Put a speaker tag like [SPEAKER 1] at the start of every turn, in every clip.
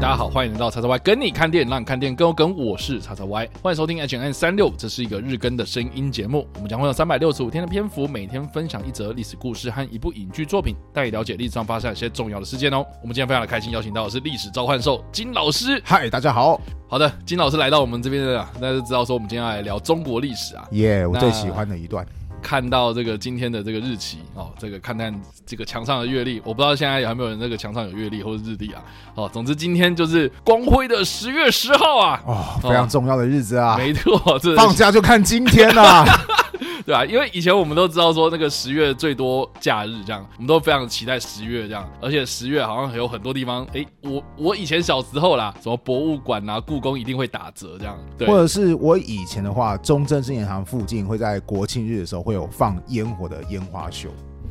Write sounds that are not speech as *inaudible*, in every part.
[SPEAKER 1] 大家好，欢迎来到叉叉 Y 跟你看电影，让你看电影更有梗。我是叉叉 Y，欢迎收听 H N 三六，这是一个日更的声音节目。我们将会有三百六十五天的篇幅，每天分享一则历史故事和一部影剧作品，带你了解历史上发生一些重要的事件哦。我们今天非常的开心，邀请到的是历史召唤兽金老师。
[SPEAKER 2] 嗨，大家好。
[SPEAKER 1] 好的，金老师来到我们这边的，大家就知道说我们今天要来聊中国历史啊。
[SPEAKER 2] 耶，我最喜欢的一段。
[SPEAKER 1] 看到这个今天的这个日期哦，这个看看这个墙上的月历，我不知道现在有没有人那个墙上有月历或者日历啊？哦，总之今天就是光辉的十月十号啊！
[SPEAKER 2] 哦，非常重要的日子啊！
[SPEAKER 1] 没错，这
[SPEAKER 2] 放假就看今天呐。*laughs* *laughs* *laughs*
[SPEAKER 1] 对啊，因为以前我们都知道说那个十月最多假日这样，我们都非常期待十月这样，而且十月好像有很多地方，哎，我我以前小时候啦，什么博物馆啊、故宫一定会打折这样，对，
[SPEAKER 2] 或者是我以前的话，中正纪念堂附近会在国庆日的时候会有放烟火的烟花秀，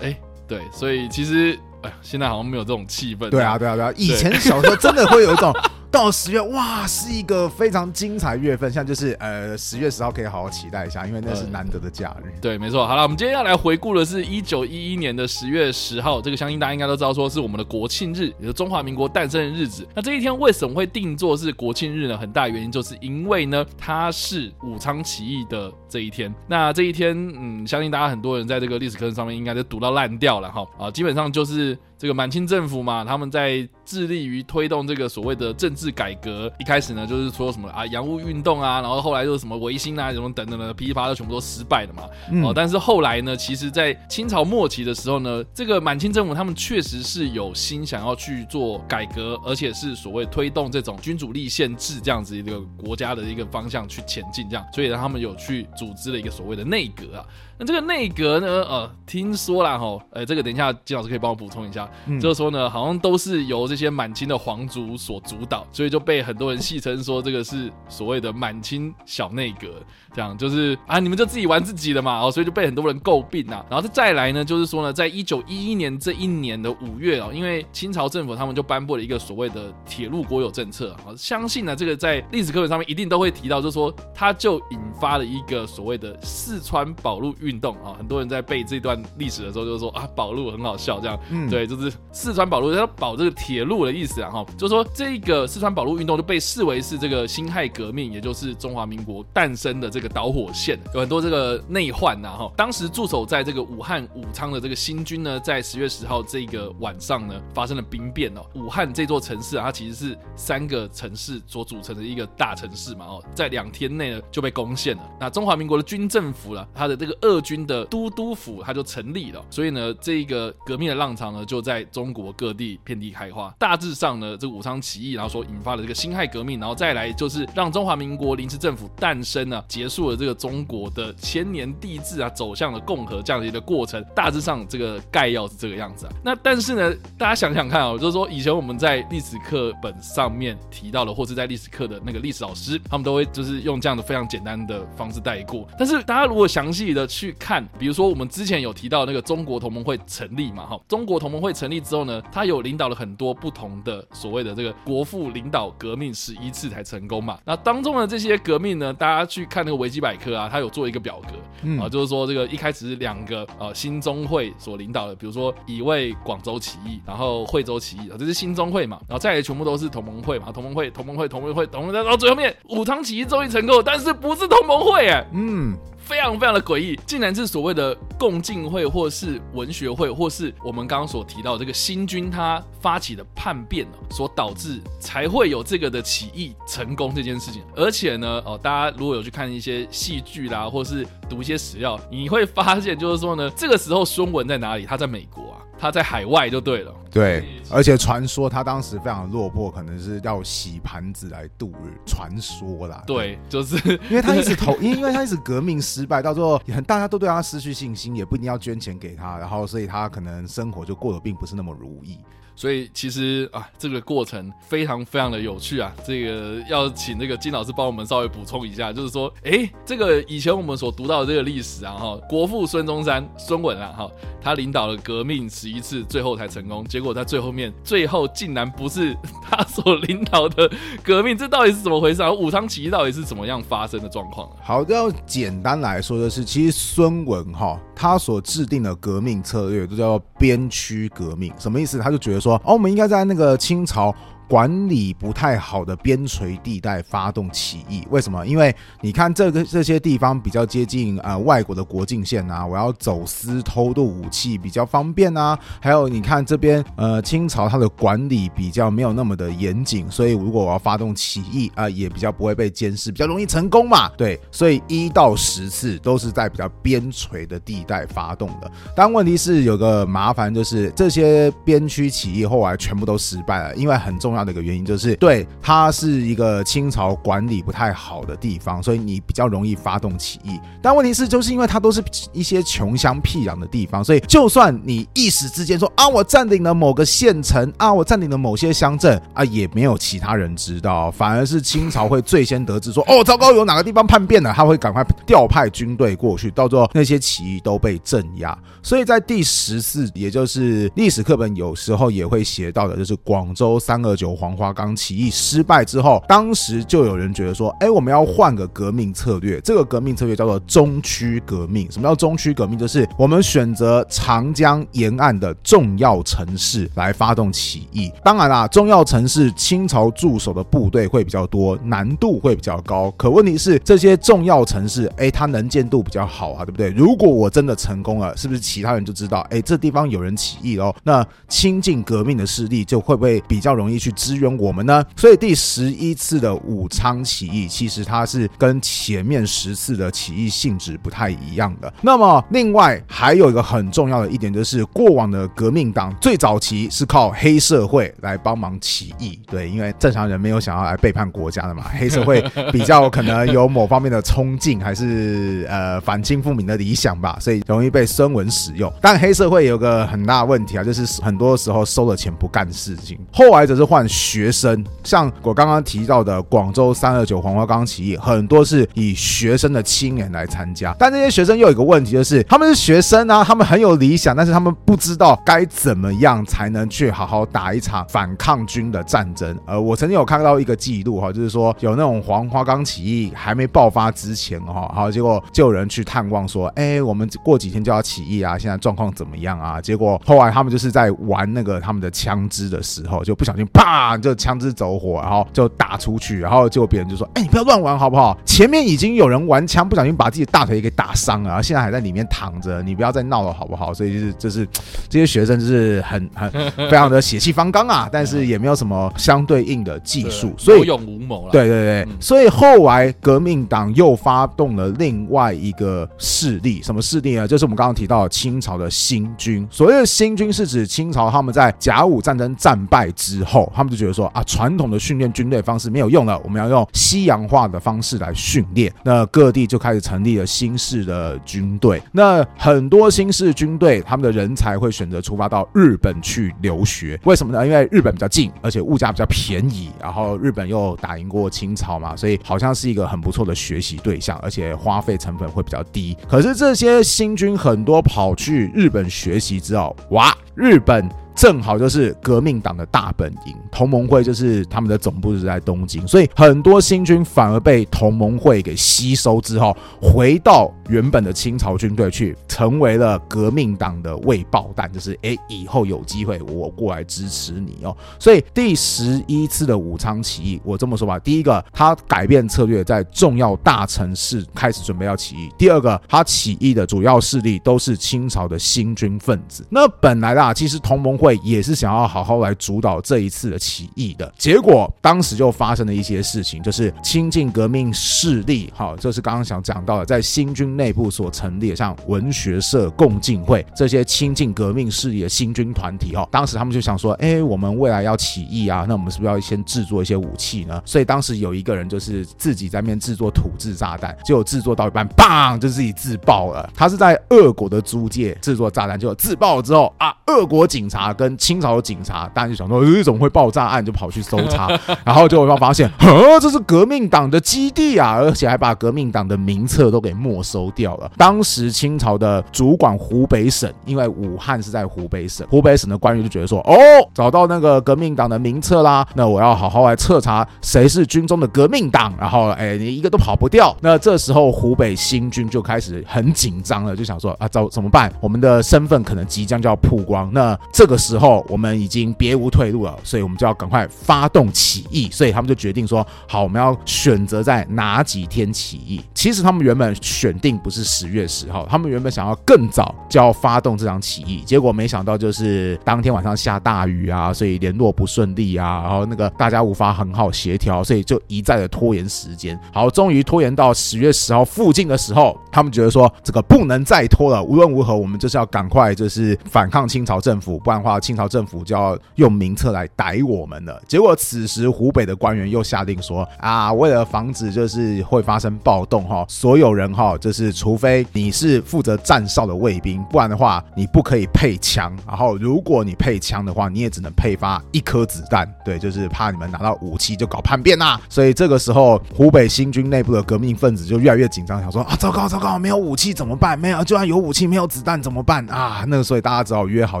[SPEAKER 1] 哎，对，所以其实哎，现在好像没有这种气氛，
[SPEAKER 2] 对啊，对啊，对啊，以前小时候真的会有一种。到十月哇，是一个非常精彩月份，像就是呃十月十号可以好好期待一下，因为那是难得的假日。
[SPEAKER 1] 对，没错。好了，我们今天要来回顾的是一九一一年的十月十号，这个相信大家应该都知道，说是我们的国庆日，也是中华民国诞生的日子。那这一天为什么会定做是国庆日呢？很大原因就是因为呢，它是武昌起义的这一天。那这一天，嗯，相信大家很多人在这个历史课程上面应该都读到烂掉了哈啊，基本上就是这个满清政府嘛，他们在致力于推动这个所谓的政治改革。一开始呢，就是说什么啊洋务运动啊，然后后来就是什么维新啊，什么等等的噼里啪啦，全部都失败了嘛。哦，但是后来呢，其实，在清朝末期的时候呢，这个满清政府他们确实是有心想要去做改革，而且是所谓推动这种君主立宪制这样子一个国家的一个方向去前进，这样，所以呢，他们有去组织了一个所谓的内阁啊。那这个内阁呢，呃，听说啦哈，呃，这个等一下金老师可以帮我补充一下，就是说呢，好像都是由这些满清的皇族所主导，所以就被很多人戏称说这个是所谓的满清小内阁，这样就是啊，你们就自己玩自己的嘛，哦，所以就被很多人诟病啊。然后再再来呢，就是说呢，在一九一一年这一年的五月哦，因为清朝政府他们就颁布了一个所谓的铁路国有政策啊，相信呢这个在历史课本上面一定都会提到，就是说它就引发了一个所谓的四川保路运。运动啊，很多人在背这段历史的时候就说啊，保路很好笑，这样，嗯，对，就是四川保路，它保这个铁路的意思啊，哈，就说这个四川保路运动就被视为是这个辛亥革命，也就是中华民国诞生的这个导火线，有很多这个内患呐，哈，当时驻守在这个武汉武昌的这个新军呢，在十月十号这个晚上呢，发生了兵变哦，武汉这座城市啊，它其实是三个城市所组成的一个大城市嘛，哦，在两天内呢就被攻陷了，那中华民国的军政府了，它的这个军的都督府，它就成立了。所以呢，这个革命的浪潮呢，就在中国各地遍地开花。大致上呢，这个武昌起义，然后所引发了这个辛亥革命，然后再来就是让中华民国临时政府诞生呢，结束了这个中国的千年帝制啊，走向了共和这样的一个过程。大致上这个概要是这个样子啊。那但是呢，大家想想看啊，就是说以前我们在历史课本上面提到的，或是在历史课的那个历史老师，他们都会就是用这样的非常简单的方式带过。但是大家如果详细的去看，比如说，我们之前有提到那个中国同盟会成立嘛？哈，中国同盟会成立之后呢，他有领导了很多不同的所谓的这个国父领导革命十一次才成功嘛。那当中的这些革命呢，大家去看那个维基百科啊，他有做一个表格啊，就是说这个一开始是两个呃新中会所领导的，比如说乙未广州起义，然后惠州起义啊，这是新中会嘛，然后再来全部都是同盟会嘛，同盟会、同盟会、同盟会、同盟会，到最后面武昌起义终于成功，但是不是同盟会哎，嗯。非常非常的诡异，竟然是所谓的共进会，或是文学会，或是我们刚刚所提到这个新军他发起的叛变所导致才会有这个的起义成功这件事情。而且呢，哦，大家如果有去看一些戏剧啦，或是读一些史料，你会发现就是说呢，这个时候孙文在哪里？他在美国啊。他在海外就对了，
[SPEAKER 2] 对，而且传说他当时非常落魄，可能是要洗盘子来度日。传说啦，
[SPEAKER 1] 对，就是
[SPEAKER 2] 因为他一直投，因 *laughs* 因为他一直革命失败，到最后很大家都对他失去信心，也不一定要捐钱给他，然后所以他可能生活就过得并不是那么如意。
[SPEAKER 1] 所以其实啊，这个过程非常非常的有趣啊。这个要请那个金老师帮我们稍微补充一下，就是说，哎，这个以前我们所读到的这个历史啊，哈，国父孙中山、孙文啊，哈，他领导了革命十一次，最后才成功。结果在最后面，最后竟然不是他所领导的革命，这到底是怎么回事啊？武昌起义到底是怎么样发生的状况？
[SPEAKER 2] 好，要简单来说的是，其实孙文哈，他所制定的革命策略都叫做边区革命，什么意思？他就觉得说。哦，我们应该在那个清朝管理不太好的边陲地带发动起义。为什么？因为你看这个这些地方比较接近呃外国的国境线啊，我要走私偷渡武器比较方便啊。还有你看这边呃清朝它的管理比较没有那么的严谨，所以如果我要发动起义啊，也比较不会被监视，比较容易成功嘛。对，所以一到十次都是在比较边陲的地带发动的。但问题是有个麻烦，就是这些边区起义后来全部都失败了，因为很重要的一个原因就是，对它是一个清朝管理不太好的地方，所以你比较容易发动起义。但问题是，就是因为它都是一些穷乡僻壤的地方，所以就算你一时之间说啊，我占领了某个县城啊，我占领了某些乡镇啊，也没有其他人知道，反而是清朝会最先得知说，*laughs* 哦，糟糕，有哪个地方叛变了，他会赶快调派军队过去，到最后那些起义都被镇压。所以在第十四，也就是历史课本有时候也会写到的，就是广州三二九黄花岗起义失败之后，当时就有人觉得说，哎，我们要换个革命策略。这个革命策略叫做中区革命。什么叫中区革命？就是我们选择长江沿岸的重要城市来发动起义。当然啦，重要城市清朝驻守的部队会比较多，难度会比较高。可问题是，这些重要城市，哎，它能见度比较好啊，对不对？如果我真的成功了，是不是？其他人就知道，哎，这地方有人起义哦。那亲近革命的势力就会不会比较容易去支援我们呢？所以第十一次的武昌起义，其实它是跟前面十次的起义性质不太一样的。那么另外还有一个很重要的一点，就是过往的革命党最早期是靠黑社会来帮忙起义，对，因为正常人没有想要来背叛国家的嘛。黑社会比较可能有某方面的冲劲，还是呃反清复明的理想吧，所以容易被孙文。使用，但黑社会有个很大问题啊，就是很多时候收了钱不干事情。后来则是换学生，像我刚刚提到的广州三二九黄花岗起义，很多是以学生的青年来参加。但这些学生又有一个问题，就是他们是学生啊，他们很有理想，但是他们不知道该怎么样才能去好好打一场反抗军的战争。呃，我曾经有看到一个记录哈，就是说有那种黄花岗起义还没爆发之前哈，好，结果就有人去探望说，哎，我们过几天就要起义。啊，现在状况怎么样啊？结果后来他们就是在玩那个他们的枪支的时候，就不小心啪，就枪支走火，然后就打出去，然后结果别人就说：“哎，你不要乱玩好不好？前面已经有人玩枪，不小心把自己的大腿给打伤了，然后现在还在里面躺着，你不要再闹了好不好？”所以就是就是这些学生就是很很 *laughs* *laughs* 非常的血气方刚啊，但是也没有什么相对应的技术，所以
[SPEAKER 1] 有勇无谋了。
[SPEAKER 2] 对对对，所以后来革命党又发动了另外一个势力，什么势力呢？就是我们刚刚提到。清朝的新军，所谓的新军是指清朝他们在甲午战争战败之后，他们就觉得说啊，传统的训练军队方式没有用了，我们要用西洋化的方式来训练。那各地就开始成立了新式的军队。那很多新式军队，他们的人才会选择出发到日本去留学。为什么呢？因为日本比较近，而且物价比较便宜，然后日本又打赢过清朝嘛，所以好像是一个很不错的学习对象，而且花费成本会比较低。可是这些新军很多跑。去日本学习之后，哇，日本。正好就是革命党的大本营，同盟会就是他们的总部是在东京，所以很多新军反而被同盟会给吸收之后，回到原本的清朝军队去，成为了革命党的未爆弹，就是哎，以后有机会我过来支持你哦。所以第十一次的武昌起义，我这么说吧，第一个他改变策略，在重要大城市开始准备要起义；第二个他起义的主要势力都是清朝的新军分子。那本来啦，其实同盟。会也是想要好好来主导这一次的起义的结果，当时就发生了一些事情，就是亲近革命势力，哈，这是刚刚想讲到的，在新军内部所成立的像文学社、共进会这些亲近革命势力的新军团体，哈，当时他们就想说，哎，我们未来要起义啊，那我们是不是要先制作一些武器呢？所以当时有一个人就是自己在面制作土制炸弹，结果制作到一半，砰，就自己自爆了。他是在俄国的租界制作炸弹，结果自爆了之后啊，俄国警察。跟清朝的警察，大家就想说，呃，怎么会爆炸案？就跑去搜查，*laughs* 然后就会发现，呃，这是革命党的基地啊，而且还把革命党的名册都给没收掉了。当时清朝的主管湖北省，因为武汉是在湖北省，湖北省的官员就觉得说，哦，找到那个革命党的名册啦，那我要好好来彻查谁是军中的革命党，然后，哎，你一个都跑不掉。那这时候湖北新军就开始很紧张了，就想说，啊，怎怎么办？我们的身份可能即将就要曝光，那这个。时候我们已经别无退路了，所以我们就要赶快发动起义。所以他们就决定说，好，我们要选择在哪几天起义。其实他们原本选定不是十月十号，他们原本想要更早就要发动这场起义，结果没想到就是当天晚上下大雨啊，所以联络不顺利啊，然后那个大家无法很好协调，所以就一再的拖延时间。好，终于拖延到十月十号附近的时候，他们觉得说这个不能再拖了，无论如何我们就是要赶快就是反抗清朝朝政府，不然的话清朝政府就要用名册来逮我们了。结果此时湖北的官员又下令说啊，为了防止就是会发生暴动哈，所有人哈就是除非你是负责站哨的卫兵，不然的话你不可以配枪。然后如果你配枪的话，你也只能配发一颗子弹。对，就是怕你们拿到武器就搞叛变呐。所以这个时候湖北新军内部的革命分子就越来越紧张，想说啊，糟糕糟糕，没有武器怎么办？没有，就算有武器，没有子弹怎么办啊？那个所以大家只好约好，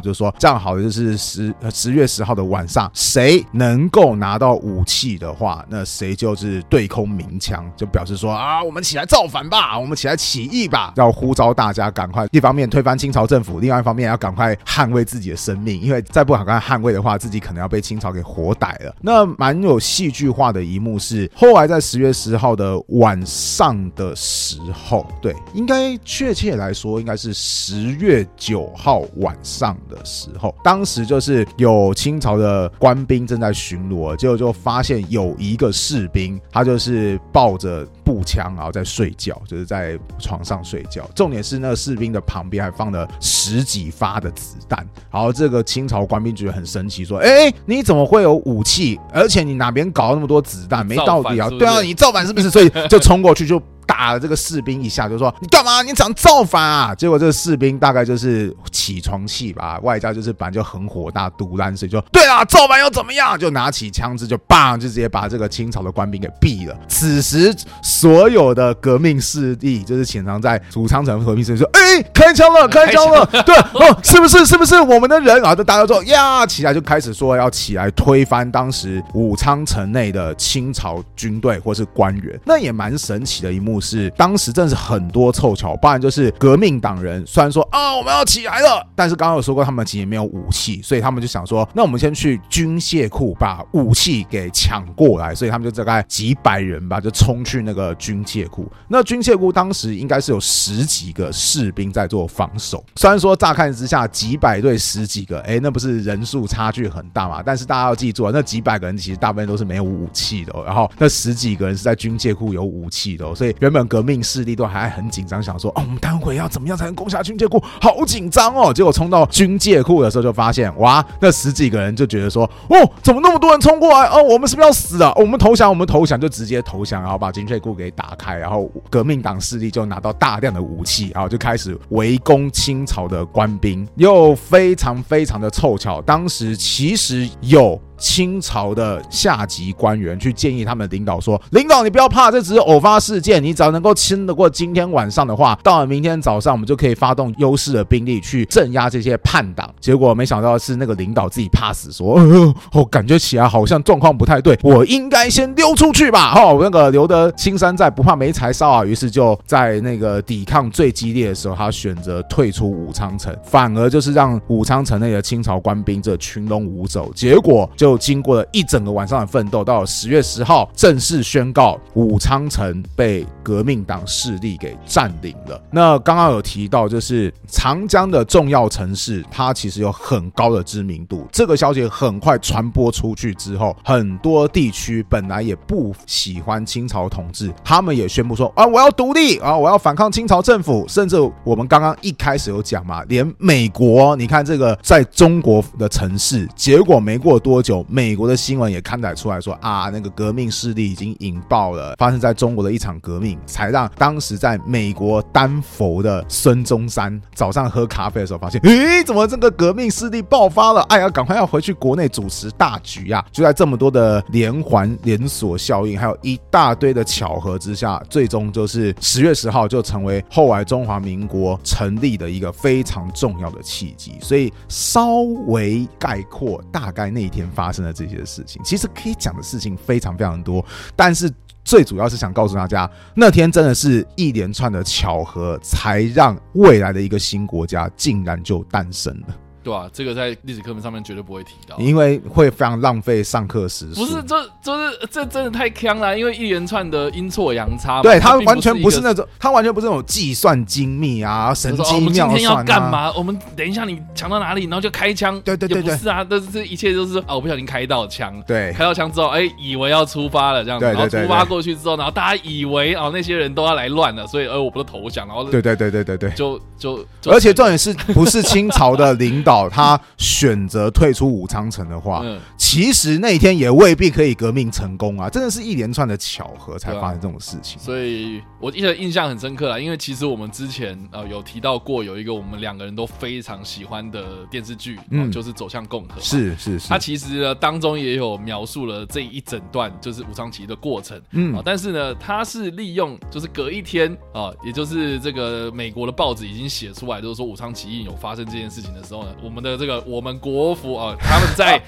[SPEAKER 2] 就是说这样好的就是十十月十号的晚上，谁能够拿到武器的话，那谁就是对空鸣枪，就表示说啊，我们起来造反吧，我们起来起义吧，要呼召大家赶快，一方面推翻清朝政府，另外一方面要赶快捍卫自己的生命，因为再不赶快捍卫的话，自己可能要被清朝给活逮了。那蛮有戏剧化的一幕是，后来在十月十号的晚上的时候，对，应该确切来说，应该是十月九号晚上的时候，当时就是有清朝的官兵正在巡逻，结果就发现有一个士兵，他就是抱着步枪，然后在睡觉，就是在床上睡觉。重点是那个士兵的旁边还放了十几发的子弹，然后这个清朝官兵觉得很神奇，说：“哎，你怎么会有武器？而且你哪边搞那么多子弹？没道理啊！对啊，你造反是不是？所以就冲过去就。” *laughs* 打了这个士兵一下，就说你干嘛？你想造反啊？结果这个士兵大概就是起床气吧，外加就是本来就很火大、毒烂，所以就对啊，造反又怎么样？就拿起枪支就棒，就直接把这个清朝的官兵给毙了。此时所有的革命势力就是潜藏在武昌城和平时说：“哎，开枪了，开枪了！”对哦，是不是？是不是我们的人？然后就大家说呀，起来就开始说要起来推翻当时武昌城内的清朝军队或是官员。那也蛮神奇的一幕。是当时真是很多凑巧，不然就是革命党人。虽然说啊我们要起来了，但是刚刚有说过他们其实没有武器，所以他们就想说，那我们先去军械库把武器给抢过来。所以他们就大概几百人吧，就冲去那个军械库。那军械库当时应该是有十几个士兵在做防守。虽然说乍看之下几百对十几个，哎，那不是人数差距很大嘛？但是大家要记住啊，那几百个人其实大部分都是没有武器的，然后那十几个人是在军械库有武器的，所以原本革命势力都还很紧张，想说哦，我们待会要怎么样才能攻下军械库？好紧张哦！结果冲到军械库的时候，就发现哇，那十几个人就觉得说哦，怎么那么多人冲过来？哦，我们是不是要死啊？我们投降，我们投降，就直接投降，然后把军械库给打开，然后革命党势力就拿到大量的武器，然后就开始围攻清朝的官兵。又非常非常的凑巧，当时其实有。清朝的下级官员去建议他们领导说：“领导，你不要怕，这只是偶发事件。你只要能够撑得过今天晚上的话，到了明天早上，我们就可以发动优势的兵力去镇压这些叛党。”结果没想到是那个领导自己怕死，说：“ *laughs* 哦，感觉起来好像状况不太对，我应该先溜出去吧。”哦，那个留得青山在，不怕没柴烧啊。于是就在那个抵抗最激烈的时候，他选择退出武昌城，反而就是让武昌城内的清朝官兵这群龙无首。结果就。就经过了一整个晚上的奋斗，到了十月十号，正式宣告武昌城被革命党势力给占领了。那刚刚有提到，就是长江的重要城市，它其实有很高的知名度。这个消息很快传播出去之后，很多地区本来也不喜欢清朝统治，他们也宣布说：啊，我要独立啊，我要反抗清朝政府。甚至我们刚刚一开始有讲嘛，连美国，你看这个在中国的城市，结果没过多久。美国的新闻也刊载出来说啊，那个革命势力已经引爆了，发生在中国的一场革命，才让当时在美国丹佛的孙中山早上喝咖啡的时候发现，诶，怎么这个革命势力爆发了？哎呀，赶快要回去国内主持大局呀！就在这么多的连环连锁效应，还有一大堆的巧合之下，最终就是十月十号就成为后来中华民国成立的一个非常重要的契机。所以稍微概括，大概那一天发。发生的这些事情，其实可以讲的事情非常非常多，但是最主要是想告诉大家，那天真的是一连串的巧合，才让未来的一个新国家竟然就诞生了。
[SPEAKER 1] 对啊、这个在历史课本上面绝对不会提到。
[SPEAKER 2] 因为会非常浪费上课时数。
[SPEAKER 1] 不是，这就是这真的太坑了，因为一连串的阴错阳差嘛。
[SPEAKER 2] 对他完全不是那种，他完全不是那种计算精密啊、神机妙
[SPEAKER 1] 我们今天要
[SPEAKER 2] 算啊。
[SPEAKER 1] 干嘛？我们等一下你抢到哪里，然后就开枪。
[SPEAKER 2] 对对对对
[SPEAKER 1] 不是啊，但是这一切都是啊，我不小心开到枪。
[SPEAKER 2] 对
[SPEAKER 1] 开到枪之后，哎，以为要出发了这样子，
[SPEAKER 2] 对对对
[SPEAKER 1] 然后出发过去之后，然后大家以为哦那些人都要来乱了，所以呃我不是投降，然后
[SPEAKER 2] 对对对对对对。
[SPEAKER 1] 就就就
[SPEAKER 2] 而且重点是不是清朝的领导他选择退出武昌城的话，
[SPEAKER 1] 嗯，
[SPEAKER 2] 其实那一天也未必可以革命成功啊！真的是一连串的巧合才发生这种事情。
[SPEAKER 1] 所以我记得印象很深刻啦，因为其实我们之前呃有提到过有一个我们两个人都非常喜欢的电视剧，嗯、
[SPEAKER 2] 嗯
[SPEAKER 1] 就是《走向共和》嘛。
[SPEAKER 2] 是是是
[SPEAKER 1] 它，其实呢当中也有描述了这一整段就是武昌起义的过程，
[SPEAKER 2] 嗯
[SPEAKER 1] 啊，但是呢，它是利用就是隔一天啊，也就是这个美国的报纸已经写出来，就是说武昌起义有发生这件事情的时候呢，我们的这个我们国服啊，他们在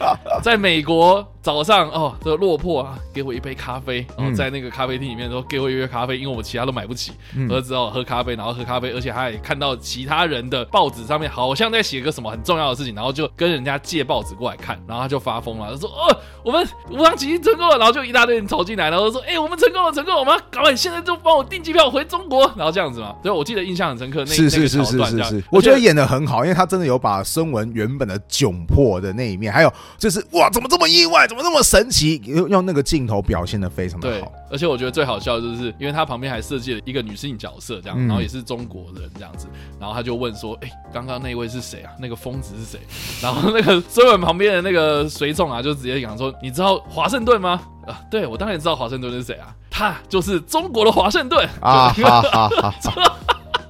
[SPEAKER 1] 在美国早上哦，这个落魄啊，给我一杯咖啡，然后
[SPEAKER 2] 嗯
[SPEAKER 1] 在那个咖啡厅里面说给我一杯咖啡，因为我其他都买不起，
[SPEAKER 2] 嗯
[SPEAKER 1] 喝之后喝咖啡，然后喝咖啡，而且他也看到其他人的报纸上面好像在写个什么很重要的事情，然后就跟人家借报纸过来看，然后他就发疯了，他说：“哦，我们武昌起义成功了。”然后就一大堆人走进来，然后说：“哎、我们成功了，成功了，我们要赶快现在就帮我订机票回中国。”然后这样子嘛，所以，我记得印象很深刻，那
[SPEAKER 2] 是是是是是是，我觉得演的很好，因为他真的有把孙文原本的窘迫的那一面，还有就是哇，怎么这么意外，怎么那么神奇，用用那个镜头表现的非常的好。，
[SPEAKER 1] 而且我觉得最好笑的就是，因为他旁边还设计了一个女性角色，这样，
[SPEAKER 2] 嗯
[SPEAKER 1] 然后也是中国人这样子，然后他就问说：“哎、刚刚那位是谁啊？那个疯子是谁？”然后那个 *laughs* 孙文旁边的那个随从啊，就直接讲说：“你知道华盛顿吗？”啊，对我当然知道华盛顿是谁啊，他就是中国的华盛顿
[SPEAKER 2] 啊 *laughs*
[SPEAKER 1] 就
[SPEAKER 2] 哈哈哈哈！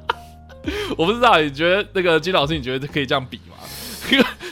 [SPEAKER 2] *laughs*
[SPEAKER 1] 我不知道，你觉得那个金老师，你觉得可以这样比吗？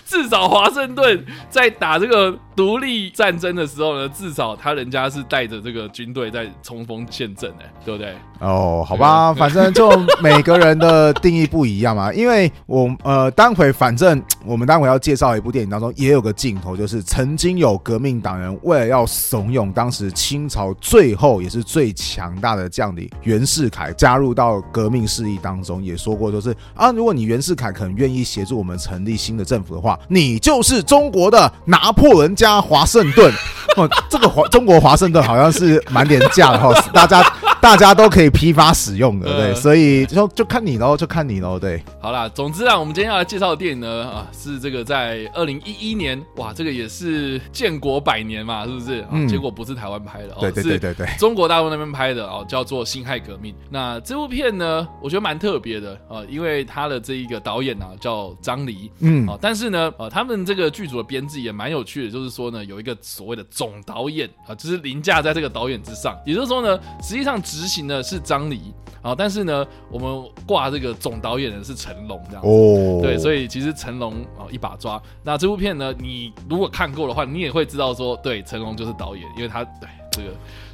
[SPEAKER 1] 至少华盛顿在打这个独立战争的时候呢，至少他人家是带着这个军队在冲锋陷阵，哎，对不对？
[SPEAKER 2] 哦，好吧，反正就每个人的定义不一样嘛。*laughs* 因为我呃，待会反正我们待会要介绍一部电影当中也有个镜头，就是曾经有革命党人为了要怂恿当时清朝最后也是最强大的将领袁世凯加入到革命势力当中，也说过就是啊，如果你袁世凯肯愿意协助我们成立新的政府的话，你就是中国的拿破仑加华盛顿。哦，这个华中国华盛顿好像是蛮廉价的哈，大家大家都可以批发使用的，对，
[SPEAKER 1] 呃
[SPEAKER 2] 所以就就看你喽，就看你喽，对，
[SPEAKER 1] 好啦，总之啊，我们今天要来介绍的电影呢，啊，是这个在二零一一年，哇，这个也是建国百年嘛，是不是？啊，
[SPEAKER 2] 嗯。
[SPEAKER 1] 结果不是台湾拍的，哦，
[SPEAKER 2] 对对对
[SPEAKER 1] 是
[SPEAKER 2] 对对，
[SPEAKER 1] 中国大陆那边拍的哦，叫做《辛亥革命》。那这部片呢，我觉得蛮特别的啊，因为他的这一个导演啊叫张黎，
[SPEAKER 2] 嗯。
[SPEAKER 1] 啊，但是呢，呃，他们这个剧组的编制也蛮有趣的，就是说呢，有一个所谓的总导演啊，就是凌驾在这个导演之上，也就是说呢，实际上执行的是张黎啊，但是呢，我们挂这个总导演的是成龙这样子。
[SPEAKER 2] 哦，
[SPEAKER 1] 对，所
[SPEAKER 2] 以
[SPEAKER 1] 以其实成龙啊、一把抓。那这部片呢，你如果看过的话，你也会知道说，对，成龙就是导演，因为他对这个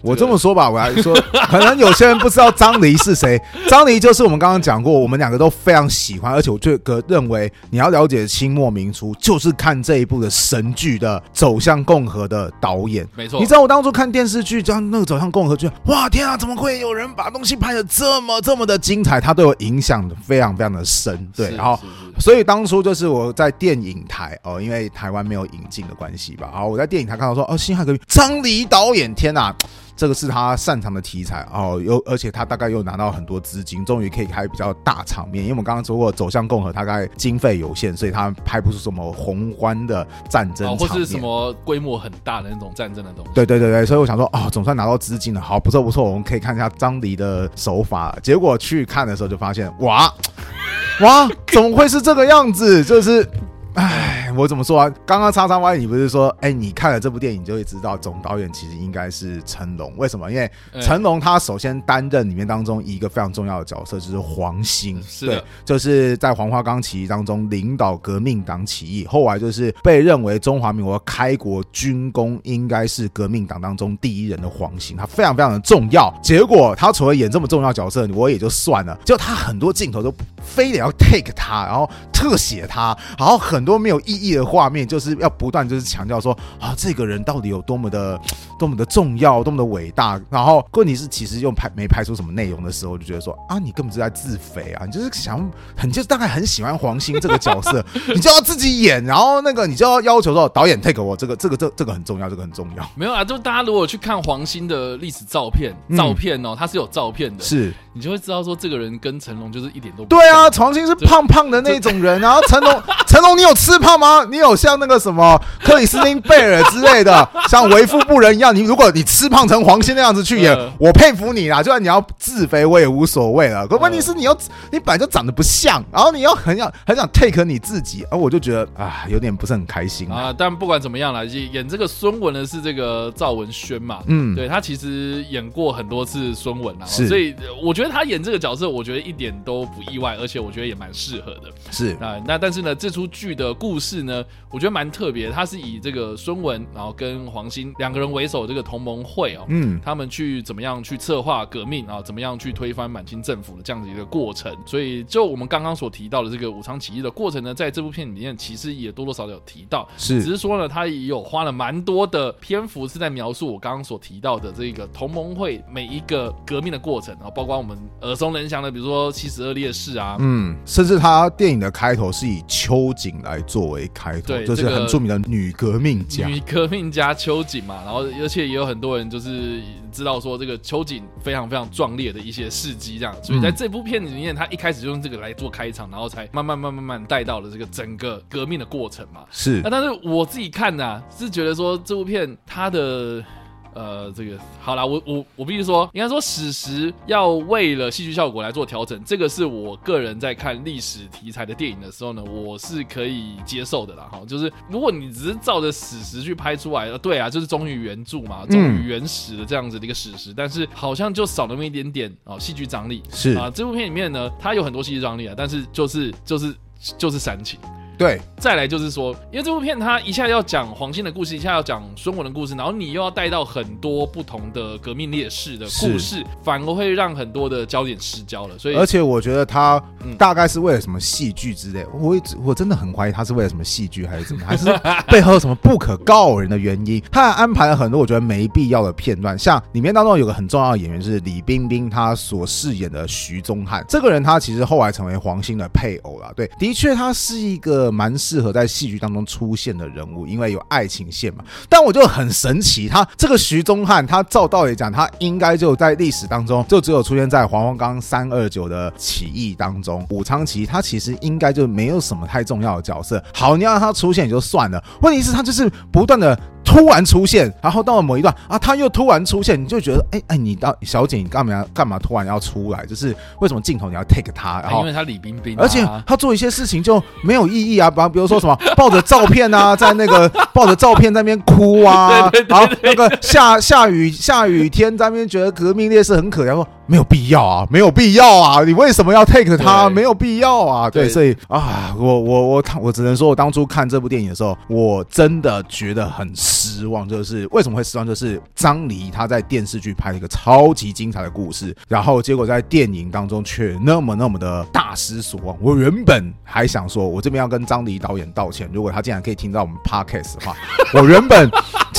[SPEAKER 2] 我这么说吧，我来说，*laughs* 可能有些人不知道张黎是谁，张黎就是我们刚刚讲过，我们两个都非常喜欢，而且我这个认为你要了解清末民初，就是看这一部的神剧的《走向共和》的导演。
[SPEAKER 1] 没错，
[SPEAKER 2] 你知道我当初看电视剧，将那个《走向共和》剧，哇天啊，怎么会有人把东西拍的这么这么的精彩？它对我影响非常非常的深。对，然后所以当初就是我在电影台哦，因为台湾没有引进的关系吧，然后我在电影台看到说哦，辛亥革命张黎导演，天哪！这个是他擅长的题材哦，又而且他大概又拿到很多资金，终于可以拍比较大场面。因为我们刚刚说过，走向共和大概经费有限，所以他拍不出什么宏观的战争
[SPEAKER 1] 哦，或是什么规模很大的那种战争的东西。
[SPEAKER 2] 对对对对，所以我想说，哦，总算拿到资金了，好，不错不错，我们可以看一下张黎的手法。结果去看的时候就发现，哇哇，怎么会是这个样子？就是。唉，我怎么说啊？刚刚叉叉 Y 你不是说，哎、你看了这部电影就会知道总导演其实应该是成龙，为什么？因为
[SPEAKER 1] 嗯
[SPEAKER 2] 成龙他首先担任里面当中一个非常重要的角色，就是黄兴，
[SPEAKER 1] 是
[SPEAKER 2] 对，就是在黄花岗起义当中领导革命党起义，后来就是被认为中华民国开国军功应该是革命党当中第一人的黄兴，他非常非常的重要。结果他除了演这么重要角色，我也就算了，就他很多镜头都非得要 take 他，然后特写他，然后很多没有意义的画面，就是要不断就是强调说啊，这个人到底有多么的多么的重要，多么的伟大。然后问题是，其实又拍没拍出什么内容的时候，就觉得说啊，你根本是在自肥啊，你就是想很就是大概很喜欢黄兴这个角色，*laughs* 你就要自己演，然后那个你就要要求说导演 take 我这个这个这这个很重要，这个很重要。
[SPEAKER 1] 没有啊，就大家如果去看黄兴的历史照片，
[SPEAKER 2] 嗯
[SPEAKER 1] 照片哦，他是有照片的，
[SPEAKER 2] 是
[SPEAKER 1] 你就会知道说这个人跟成龙就是一点都不
[SPEAKER 2] 对啊，
[SPEAKER 1] 像
[SPEAKER 2] 黄兴是胖胖的那种人，然后成龙成龙你有吃胖吗？你有像那个什么克里斯汀贝尔之类的，*laughs* 像为富不仁一样，你如果你吃胖成黄心那样子去演
[SPEAKER 1] 嗯，
[SPEAKER 2] 我佩服你啦。就算你要自肥，我也无所谓了。可问题是你要你本来就长得不像，然后你要很想很想 take 你自己，而我就觉得啊，有点不是很开心啊。
[SPEAKER 1] 啊，但不管怎么样啦，演演这个孙文的是这个赵文轩嘛，
[SPEAKER 2] 嗯，
[SPEAKER 1] 对他其实演过很多次孙文啦，
[SPEAKER 2] 是
[SPEAKER 1] 所以呃我觉得他演这个角色，我觉得一点都不意外，而且我觉得也蛮适合的。
[SPEAKER 2] 是
[SPEAKER 1] 啊，那但是呢，这出剧的故事呢，我觉得蛮特别，它是以这个孙文，然后跟黄兴两个人为首，这个同盟会哦，
[SPEAKER 2] 嗯。
[SPEAKER 1] 他们去怎么样去策划革命啊，怎么样去推翻满清政府的这样子一个过程。所以，就我们刚刚所提到的这个武昌起义的过程呢，在这部片里面其实也多多少少有提到，是。只
[SPEAKER 2] 是
[SPEAKER 1] 是说呢，他也有花了蛮多的篇幅是在描述我刚刚所提到的这个同盟会每一个革命的过程啊，包括我们耳熟能详的，比如说七十二烈士啊，
[SPEAKER 2] 嗯，甚至他电影的开头是以秋瑾来作为开头，就是
[SPEAKER 1] 对这个
[SPEAKER 2] 很著名的女革命家。
[SPEAKER 1] 女革命家秋瑾嘛，然后而且也有很多人就是知道说这个秋瑾非常非常壮烈的一些事迹，这样，所以在这部片子里面，他一开始就用这个来做开场，然后才慢慢慢慢慢慢带到了这个整个革命的过程嘛。
[SPEAKER 2] 是
[SPEAKER 1] 那但是我自己看呢、是觉得说这部片它的。呃，这个好啦，我我我必须说，应该说史实要为了戏剧效果来做调整，这个是我个人在看历史题材的电影的时候呢，我是可以接受的啦。哈，就是如果你只是照着史实去拍出来，呃对啊，就是忠于原著嘛，忠于原始的这样子的一个史实，但是好像就少那么一点点哦戏剧张力。
[SPEAKER 2] 是
[SPEAKER 1] 啊，这部片里面呢，它有很多戏剧张力啊，但是就是就是就是煽情。
[SPEAKER 2] 对，
[SPEAKER 1] 再来就是说，因为这部片它一下要讲黄兴的故事，一下要讲孙文的故事，然后你又要带到很多不同的革命烈士的故事，反而会让很多的焦点失焦了。所以
[SPEAKER 2] 而且我觉得他
[SPEAKER 1] 嗯
[SPEAKER 2] 大概是为了什么戏剧之类，我一直我真的很怀疑他是为了什么戏剧还是怎么，还是背后有什么不可告人的原因。他还安排了很多我觉得没必要的片段，像里面当中有个很重要的演员是李冰冰，她所饰演的徐宗翰这个人，他其实后来成为黄兴的配偶了。对，的确他是一个蛮适合在戏剧当中出现的人物，因为有爱情线嘛。但我就很神奇，他这个徐宗汉，他照道理讲，他应该就在历史当中，就只有出现在黄花岗三二九的起义当中。武昌起义，他其实应该就没有什么太重要的角色。好，你要让他出现也就算了，问题是他就是不断的。突然出现，然后到了某一段啊，他又突然出现，你就觉得，哎、哎，你到小姐，你干嘛干嘛突然要出来？就是为什么镜头你要 take 他，然后
[SPEAKER 1] 啊因为他李冰冰啊、
[SPEAKER 2] 而且他做一些事情就没有意义啊，比方比如说什么抱着照片啊，在那个抱着照片在那边哭啊，*laughs*
[SPEAKER 1] 对对对
[SPEAKER 2] 然后那个下下雨下雨天在那边觉得革命烈士很可怜，说没有必要啊，没有必要啊，你为什么要 take 他？没有必要啊，对，
[SPEAKER 1] 对
[SPEAKER 2] 所以啊，我我我我只能说，我当初看这部电影的时候，我真的觉得很失望，就是为什么会失望？就是张黎他在电视剧拍了一个超级精彩的故事，然后结果在电影当中却那么那么的大失所望。我原本还想说，我这边要跟张黎导演道歉，如果他竟然可以听到我们 podcast 的话，我原本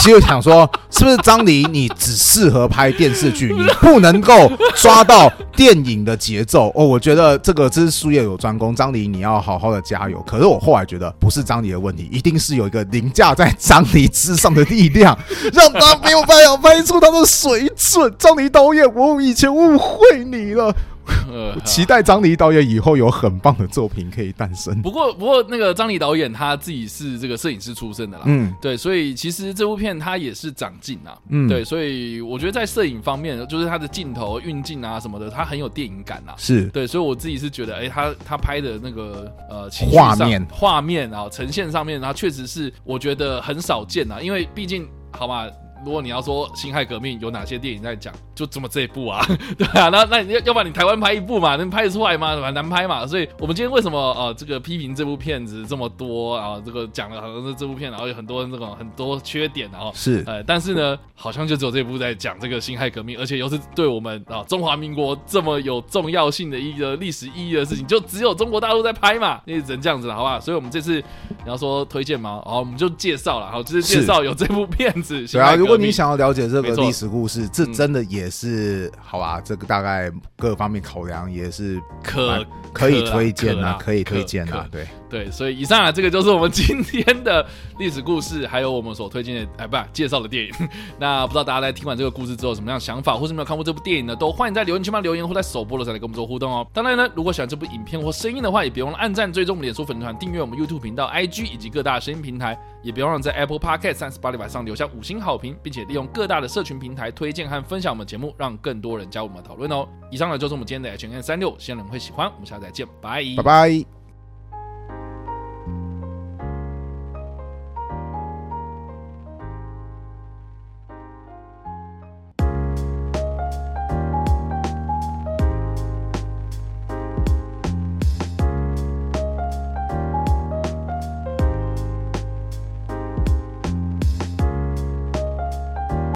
[SPEAKER 2] 其实想说，是不是张黎你只适合拍电视剧，你不能够抓到电影的节奏哦？我觉得这个这是术业有专攻，张黎你要好好的加油。可是我后来觉得不是张黎的问题，一定是有一个凌驾在张黎之上的力量，让他没有办法拍出他的水准。张黎导演，我以前误会你了，
[SPEAKER 1] 呃 *laughs*
[SPEAKER 2] 期待张黎导演以后有很棒的作品可以诞生。
[SPEAKER 1] 不过不过那个张黎导演他自己是这个摄影师出身的啦，
[SPEAKER 2] 嗯
[SPEAKER 1] 对，所以其实这部片他也是长进啊，
[SPEAKER 2] 嗯，
[SPEAKER 1] 对，，所以我觉得在摄影方面，就是他的镜头运镜啊什么的，他很有电影感啊。
[SPEAKER 2] 是
[SPEAKER 1] 对，所以我自己是觉得，哎、他他拍的那个呃
[SPEAKER 2] 画面
[SPEAKER 1] 画面啊，呈现上面，它确实是我觉得很少见啊，因为毕竟好嘛。如果你要说辛亥革命有哪些电影在讲，就这么这一部啊，*laughs* 对啊，那那你要要不然你台湾拍一部嘛，能拍得出来吗？很难拍嘛，所以我们今天为什么呃这个批评这部片子这么多啊？这个讲了好像是这部片，然后有很多这种很多缺点，然后
[SPEAKER 2] 是，
[SPEAKER 1] 呃，但是呢，好像就只有这部在讲这个辛亥革命，而且又是对我们啊中华民国这么有重要性的一个历史意义的事情，就只有中国大陆在拍嘛，那只能这样子了，好吧？所以我们这次你要说推荐吗？好，我们就介绍了，好，就是介绍有这部片子。
[SPEAKER 2] 对啊，
[SPEAKER 1] 辛
[SPEAKER 2] 如果你想要了解这个历史故事，这
[SPEAKER 1] 嗯
[SPEAKER 2] 真的也是好吧？这个大概各方面考量也是
[SPEAKER 1] 可
[SPEAKER 2] 可以推荐啊，可以推荐
[SPEAKER 1] 可
[SPEAKER 2] 啊，对。
[SPEAKER 1] 对，所以以上啊，这个就是我们今天的历史故事，还有我们所推荐的，*laughs* 哎，不介绍的电影。*laughs* 那不知道大家在听完这个故事之后有什么样想法，或是没有看过这部电影呢？都欢迎在留言区帮留言，或在首播的时候来跟我们做互动哦。当然呢，如果喜欢这部影片或声音的话，也别忘了按赞、追踪我们脸书粉团、订阅我们 YouTube 频道、IG 以及各大声音平台，也别忘了在 Apple Podcast 三十八里晚上留下五星好评，并且利用各大的社群平台推荐和分享我们节目，让更多人加入我们讨论哦。以上呢就是我们今天的 H N 三六，希望你们会喜欢。我们下次再见，拜
[SPEAKER 2] 拜拜。